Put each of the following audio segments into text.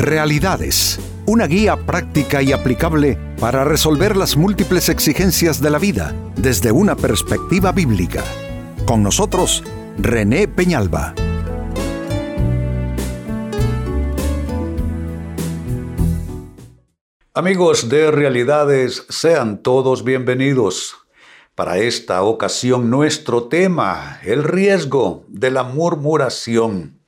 Realidades, una guía práctica y aplicable para resolver las múltiples exigencias de la vida desde una perspectiva bíblica. Con nosotros, René Peñalba. Amigos de Realidades, sean todos bienvenidos. Para esta ocasión nuestro tema, el riesgo de la murmuración.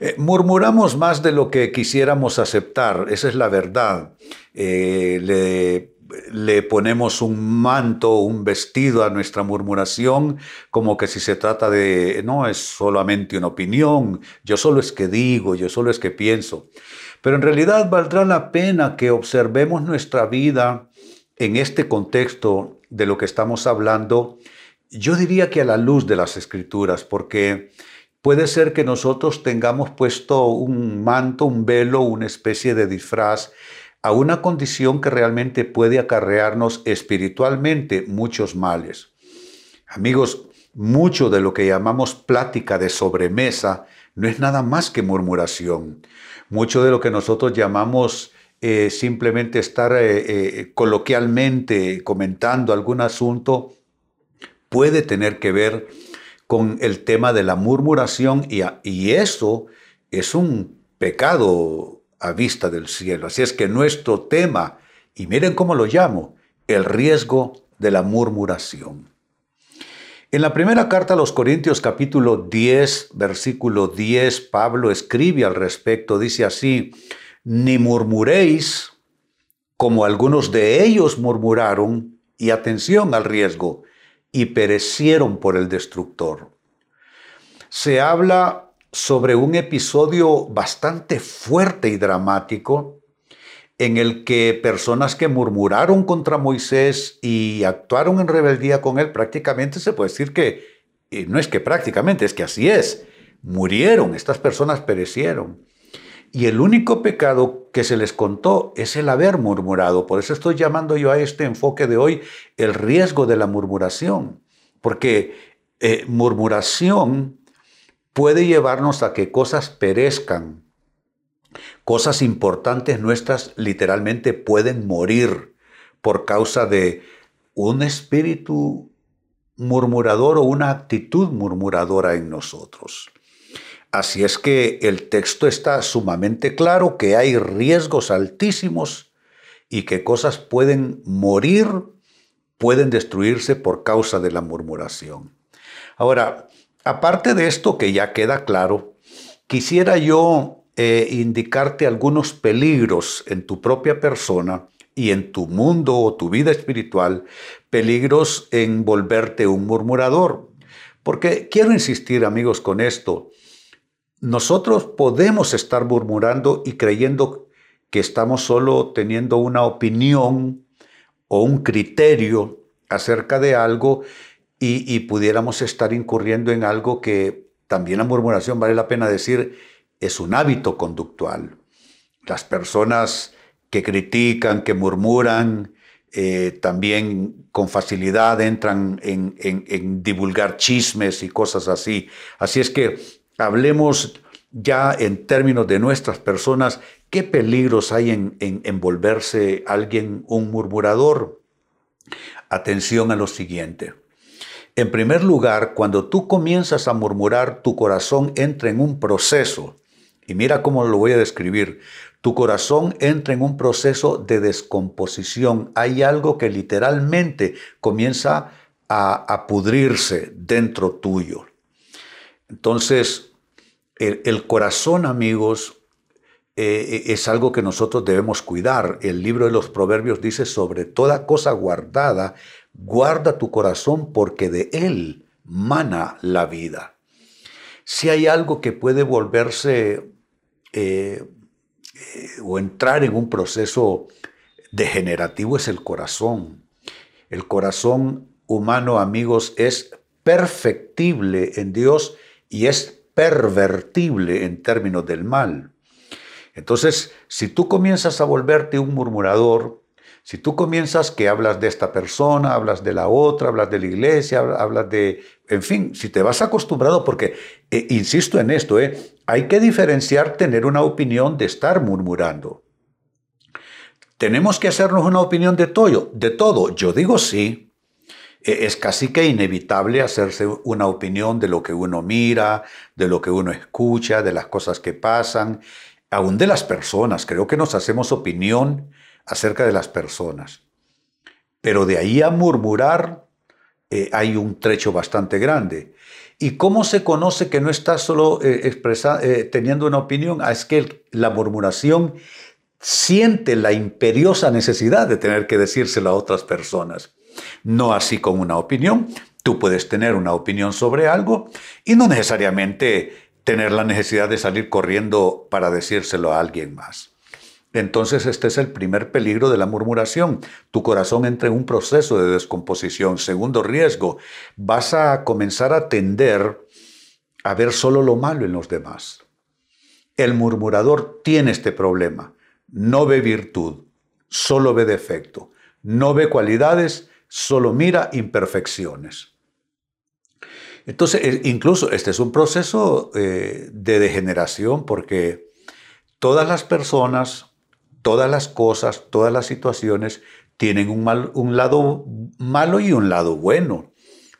Eh, murmuramos más de lo que quisiéramos aceptar, esa es la verdad. Eh, le, le ponemos un manto, un vestido a nuestra murmuración, como que si se trata de, no es solamente una opinión, yo solo es que digo, yo solo es que pienso. Pero en realidad valdrá la pena que observemos nuestra vida en este contexto de lo que estamos hablando, yo diría que a la luz de las escrituras, porque puede ser que nosotros tengamos puesto un manto, un velo, una especie de disfraz a una condición que realmente puede acarrearnos espiritualmente muchos males. Amigos, mucho de lo que llamamos plática de sobremesa no es nada más que murmuración. Mucho de lo que nosotros llamamos eh, simplemente estar eh, eh, coloquialmente comentando algún asunto puede tener que ver con el tema de la murmuración y, y eso es un pecado a vista del cielo. Así es que nuestro tema, y miren cómo lo llamo, el riesgo de la murmuración. En la primera carta a los Corintios capítulo 10, versículo 10, Pablo escribe al respecto, dice así, ni murmuréis como algunos de ellos murmuraron, y atención al riesgo, y perecieron por el destructor. Se habla sobre un episodio bastante fuerte y dramático en el que personas que murmuraron contra Moisés y actuaron en rebeldía con él, prácticamente se puede decir que, no es que prácticamente, es que así es, murieron, estas personas perecieron. Y el único pecado que se les contó es el haber murmurado. Por eso estoy llamando yo a este enfoque de hoy el riesgo de la murmuración. Porque eh, murmuración puede llevarnos a que cosas perezcan. Cosas importantes nuestras literalmente pueden morir por causa de un espíritu murmurador o una actitud murmuradora en nosotros. Así es que el texto está sumamente claro que hay riesgos altísimos y que cosas pueden morir, pueden destruirse por causa de la murmuración. Ahora, aparte de esto que ya queda claro, quisiera yo eh, indicarte algunos peligros en tu propia persona y en tu mundo o tu vida espiritual, peligros en volverte un murmurador. Porque quiero insistir, amigos, con esto. Nosotros podemos estar murmurando y creyendo que estamos solo teniendo una opinión o un criterio acerca de algo y, pudiéramos estar incurriendo en algo que también la murmuración, vale la pena decir, es un hábito conductual. Las personas que critican, que murmuran, eh, también con facilidad entran en divulgar chismes y cosas así. Así es que hablemos ya en términos de nuestras personas, qué peligros hay en, en, volverse alguien un murmurador. Atención a lo siguiente. En primer lugar, cuando tú comienzas a murmurar, tu corazón entra en un proceso. Y mira cómo lo voy a describir. Tu corazón entra en un proceso de descomposición. Hay algo que literalmente comienza a pudrirse dentro tuyo. Entonces, el, corazón, amigos, eh, es algo que nosotros debemos cuidar. El libro de los Proverbios dice, sobre toda cosa guardada, guarda tu corazón porque de él mana la vida. Si hay algo que puede volverse eh, eh, o entrar en un proceso degenerativo es el corazón. El corazón humano, amigos, es perfectible en Dios y es pervertible en términos del mal. Entonces, si tú comienzas a volverte un murmurador, si tú comienzas que hablas de esta persona, hablas de la otra, hablas de la iglesia, hablas de, en fin, si te vas acostumbrado, porque, eh, insisto en esto, eh, hay que diferenciar tener una opinión de estar murmurando. ¿Tenemos que hacernos una opinión de todo? De todo. Yo digo sí. E, es casi que inevitable hacerse una opinión de lo que uno mira, de lo que uno escucha, de las cosas que pasan, aún de las personas. Creo que nos hacemos opinión acerca de las personas. Pero de ahí a murmurar eh, hay un trecho bastante grande. ¿Y cómo se conoce que no está solo eh, eh, teniendo una opinión? Ah, es que la murmuración siente la imperiosa necesidad de tener que decírselo a otras personas. No así con una opinión. Tú puedes tener una opinión sobre algo y no necesariamente tener la necesidad de salir corriendo para decírselo a alguien más. Entonces este es el primer peligro de la murmuración. Tu corazón entra en un proceso de descomposición. Segundo riesgo, vas a comenzar a tender a ver solo lo malo en los demás. El murmurador tiene este problema. No ve virtud, solo ve defecto. No ve cualidades, solo mira imperfecciones. Entonces, e, incluso este es un proceso eh, de degeneración porque todas las personas todas las cosas, todas las situaciones tienen un, un lado malo y un lado bueno.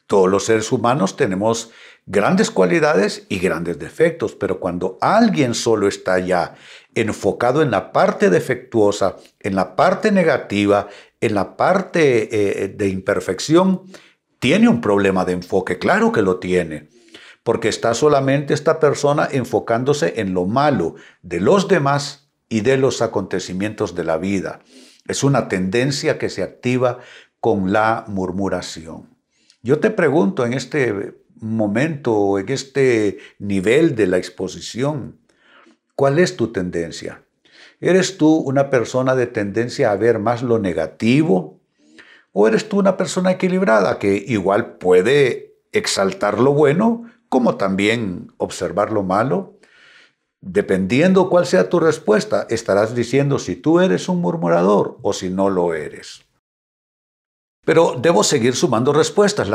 Todos los seres humanos tenemos grandes cualidades y grandes defectos, pero cuando alguien solo está ya enfocado en la parte defectuosa, en la parte negativa, en la parte eh, de imperfección, tiene un problema de enfoque, claro que lo tiene, porque está solamente esta persona enfocándose en lo malo de los demás y de los acontecimientos de la vida. Es una tendencia que se activa con la murmuración. Yo te pregunto en este momento, en este nivel de la exposición, ¿cuál es tu tendencia? ¿Eres tú una persona de tendencia a ver más lo negativo? ¿O eres tú una persona equilibrada que igual puede exaltar lo bueno como también observar lo malo? Dependiendo cuál sea tu respuesta, estarás diciendo si tú eres un murmurador o si no lo eres. Pero debo seguir sumando respuestas.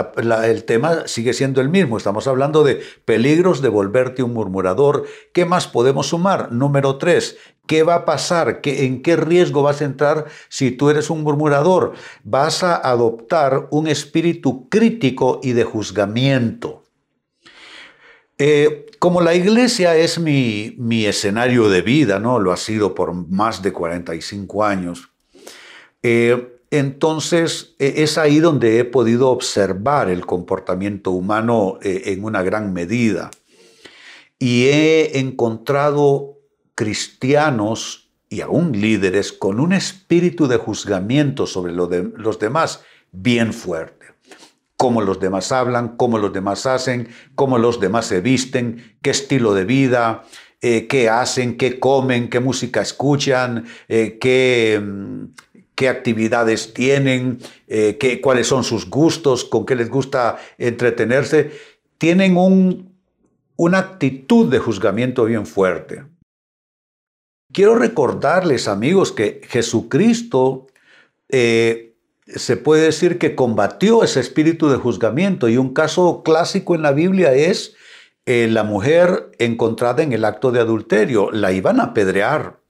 el tema sigue siendo el mismo. Estamos hablando de peligros de volverte un murmurador. ¿Qué más podemos sumar? Número tres, ¿qué va a pasar? ¿En qué riesgo vas a entrar si tú eres un murmurador? Vas a adoptar un espíritu crítico y de juzgamiento. Eh, como la iglesia es mi, escenario de vida, ¿no? Lo ha sido por más de 45 años. Eh, entonces e, es ahí donde he podido observar el comportamiento humano eh, en una gran medida. Y he encontrado cristianos y aún líderes con un espíritu de juzgamiento sobre los demás bien fuerte cómo los demás hablan, cómo los demás hacen, cómo los demás se visten, qué estilo de vida, eh, qué hacen, qué comen, qué música escuchan, eh, qué, mm, qué, actividades tienen, eh, qué, cuáles son sus gustos, con qué les gusta entretenerse. Tienen un, una actitud de juzgamiento bien fuerte. Quiero recordarles, amigos, que Jesucristo se puede decir que combatió ese espíritu de juzgamiento y un caso clásico en la Biblia es eh, la mujer encontrada en el acto de adulterio, la iban a apedrear.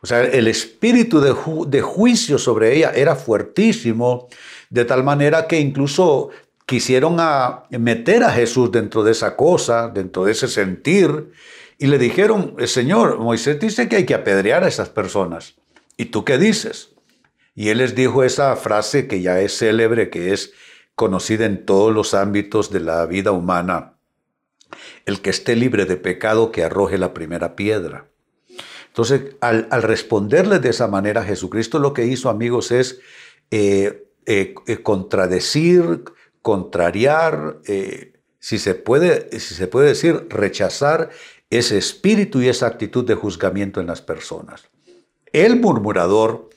O sea, el espíritu de, juicio sobre ella era fuertísimo, de tal manera que incluso quisieron a meter a Jesús dentro de esa cosa, dentro de ese sentir, y le dijeron, Señor, Moisés dice que hay que apedrear a esas personas. ¿Y tú qué dices? Y él les dijo esa frase que ya es célebre, que es conocida en todos los ámbitos de la vida humana. El que esté libre de pecado, que arroje la primera piedra. Entonces, al, responderle de esa manera, Jesucristo lo que hizo, amigos, es eh, eh, eh, contradecir, contrariar, si, se puede, si se puede decir, rechazar ese espíritu y esa actitud de juzgamiento en las personas. El murmurador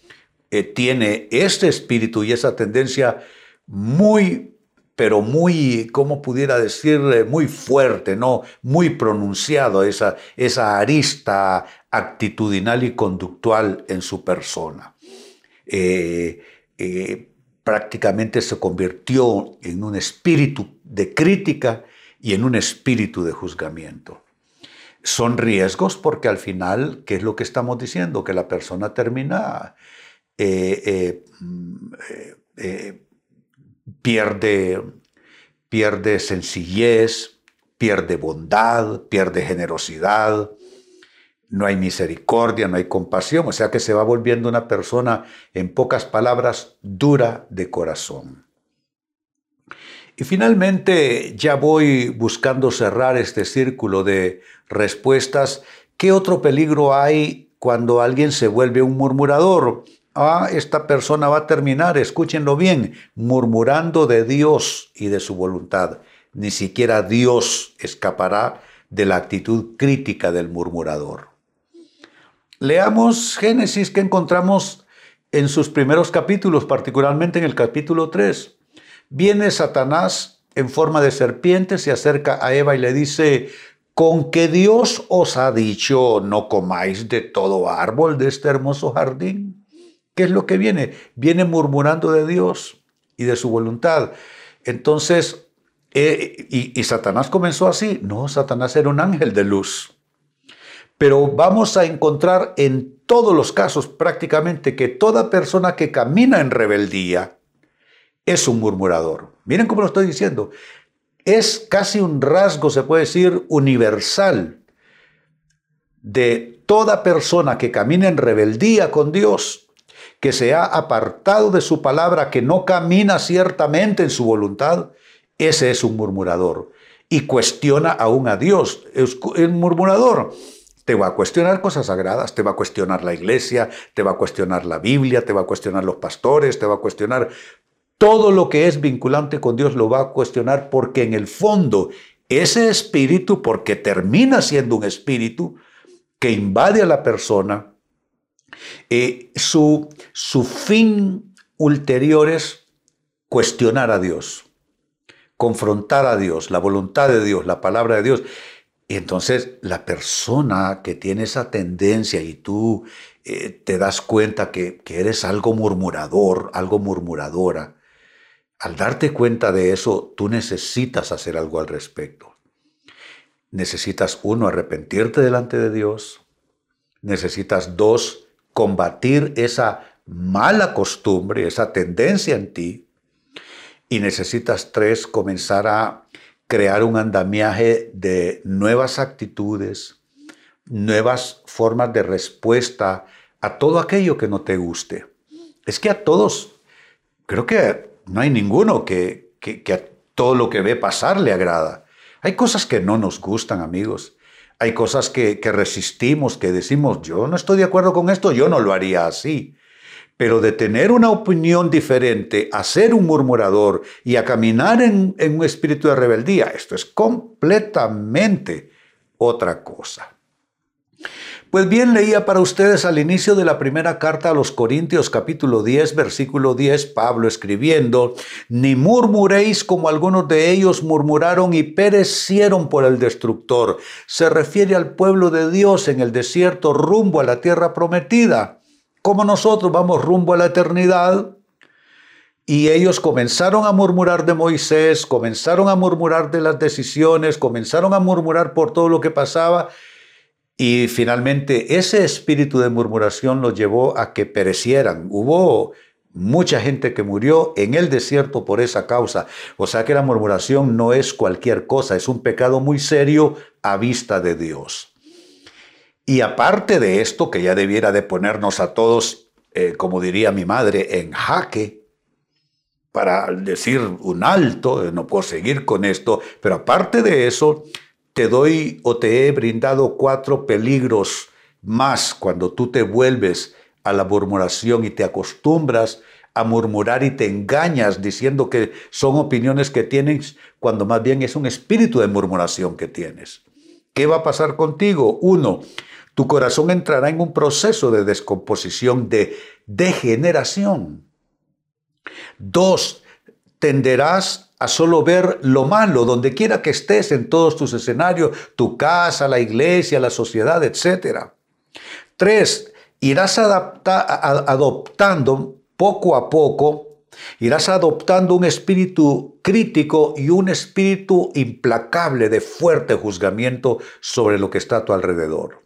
tiene este espíritu y esa tendencia muy, pero muy, ¿cómo pudiera decir? Muy fuerte, ¿no? Muy pronunciado, esa, esa arista actitudinal y conductual en su persona. Eh, eh, prácticamente se convirtió en un espíritu de crítica y en un espíritu de juzgamiento. son riesgos porque al final, ¿qué es lo que estamos diciendo? Que la persona termina, eh, eh, mm, eh, pierde, pierde sencillez, pierde bondad, pierde generosidad, no hay misericordia, no hay compasión, o sea que se va volviendo una persona, en pocas palabras, dura de corazón. Y finalmente ya voy buscando cerrar este círculo de respuestas. ¿Qué otro peligro hay cuando alguien se vuelve un murmurador? Ah, esta persona va a terminar, escúchenlo bien, murmurando de Dios y de su voluntad. Ni siquiera Dios escapará de la actitud crítica del murmurador. Leamos Génesis que encontramos en sus primeros capítulos, particularmente en el capítulo 3. Viene Satanás en forma de serpiente, se acerca a Eva y le dice, con que Dios os ha dicho, no comáis de todo árbol de este hermoso jardín. ¿Qué es lo que viene? Viene murmurando de Dios y de su voluntad. Entonces, eh, y, y Satanás comenzó así. No, Satanás era un ángel de luz. Pero vamos a encontrar en todos los casos prácticamente que toda persona que camina en rebeldía, es un murmurador. Miren cómo lo estoy diciendo. Es casi un rasgo, se puede decir, universal de toda persona que camina en rebeldía con Dios, que se ha apartado de su palabra, que no camina ciertamente en su voluntad, ese es un murmurador y cuestiona aún a Dios. El murmurador te va a cuestionar cosas sagradas, te va a cuestionar la iglesia, te va a cuestionar la Biblia, te va a cuestionar los pastores, te va a cuestionar todo lo que es vinculante con Dios lo va a cuestionar porque en el fondo ese espíritu, porque termina siendo un espíritu que invade a la persona, eh, su, su fin ulterior es cuestionar a Dios, confrontar a Dios, la voluntad de Dios, la palabra de Dios. Y entonces la persona que tiene esa tendencia y tú eh, te das cuenta que, que, eres algo murmurador, algo murmuradora, al darte cuenta de eso, tú necesitas hacer algo al respecto. Necesitas, uno, arrepentirte delante de Dios. Necesitas, dos, combatir esa mala costumbre, esa tendencia en ti. Y necesitas, tres, comenzar a crear un andamiaje de nuevas actitudes, nuevas formas de respuesta a todo aquello que no te guste. Es que a todos, creo que no hay ninguno que, que, a todo lo que ve pasar le agrada. Hay cosas que no nos gustan, amigos. Hay cosas que, resistimos, que decimos, yo no estoy de acuerdo con esto, yo no lo haría así. Pero de tener una opinión diferente, a ser un murmurador y a caminar en un espíritu de rebeldía, esto es completamente otra cosa. Pues bien, leía para ustedes al inicio de la primera carta a los Corintios capítulo 10, versículo 10, Pablo escribiendo, ni murmuréis como algunos de ellos murmuraron y perecieron por el destructor. Se refiere al pueblo de Dios en el desierto rumbo a la tierra prometida. Como nosotros vamos rumbo a la eternidad, y ellos comenzaron a murmurar de Moisés, comenzaron a murmurar de las decisiones, comenzaron a murmurar por todo lo que pasaba y finalmente ese espíritu de murmuración los llevó a que perecieran. Hubo mucha gente que murió en el desierto por esa causa. O sea que la murmuración no es cualquier cosa, es un pecado muy serio a vista de Dios. Y aparte de esto, que ya debiera de ponernos a todos, eh, como diría mi madre, en jaque, para decir un alto, no puedo seguir con esto, pero aparte de eso, te doy o te he brindado cuatro peligros más cuando tú te vuelves a la murmuración y te acostumbras a murmurar y te engañas diciendo que son opiniones que tienes cuando más bien es un espíritu de murmuración que tienes. ¿Qué va a pasar contigo? Uno, tu corazón entrará en un proceso de descomposición, de degeneración. Dos, tenderás a solo ver lo malo, donde quiera que estés en todos tus escenarios, tu casa, la iglesia, la sociedad, etc. Tres, irás adoptando poco a poco Irás adoptando un espíritu crítico y un espíritu implacable de fuerte juzgamiento sobre lo que está a tu alrededor.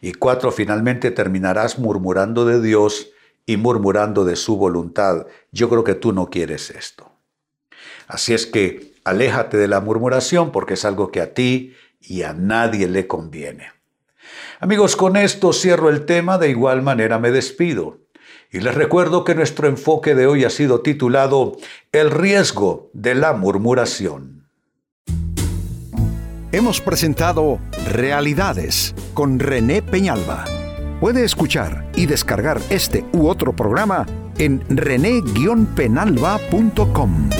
Y cuatro, finalmente terminarás murmurando de Dios y murmurando de su voluntad. Yo creo que tú no quieres esto. Así es que aléjate de la murmuración porque es algo que a ti y a nadie le conviene. Amigos, con esto cierro el tema, de igual manera me despido. Y les recuerdo que nuestro enfoque de hoy ha sido titulado El riesgo de la murmuración. Hemos presentado Realidades con René Peñalba. Puede escuchar y descargar este u otro programa en rene-penalba.com.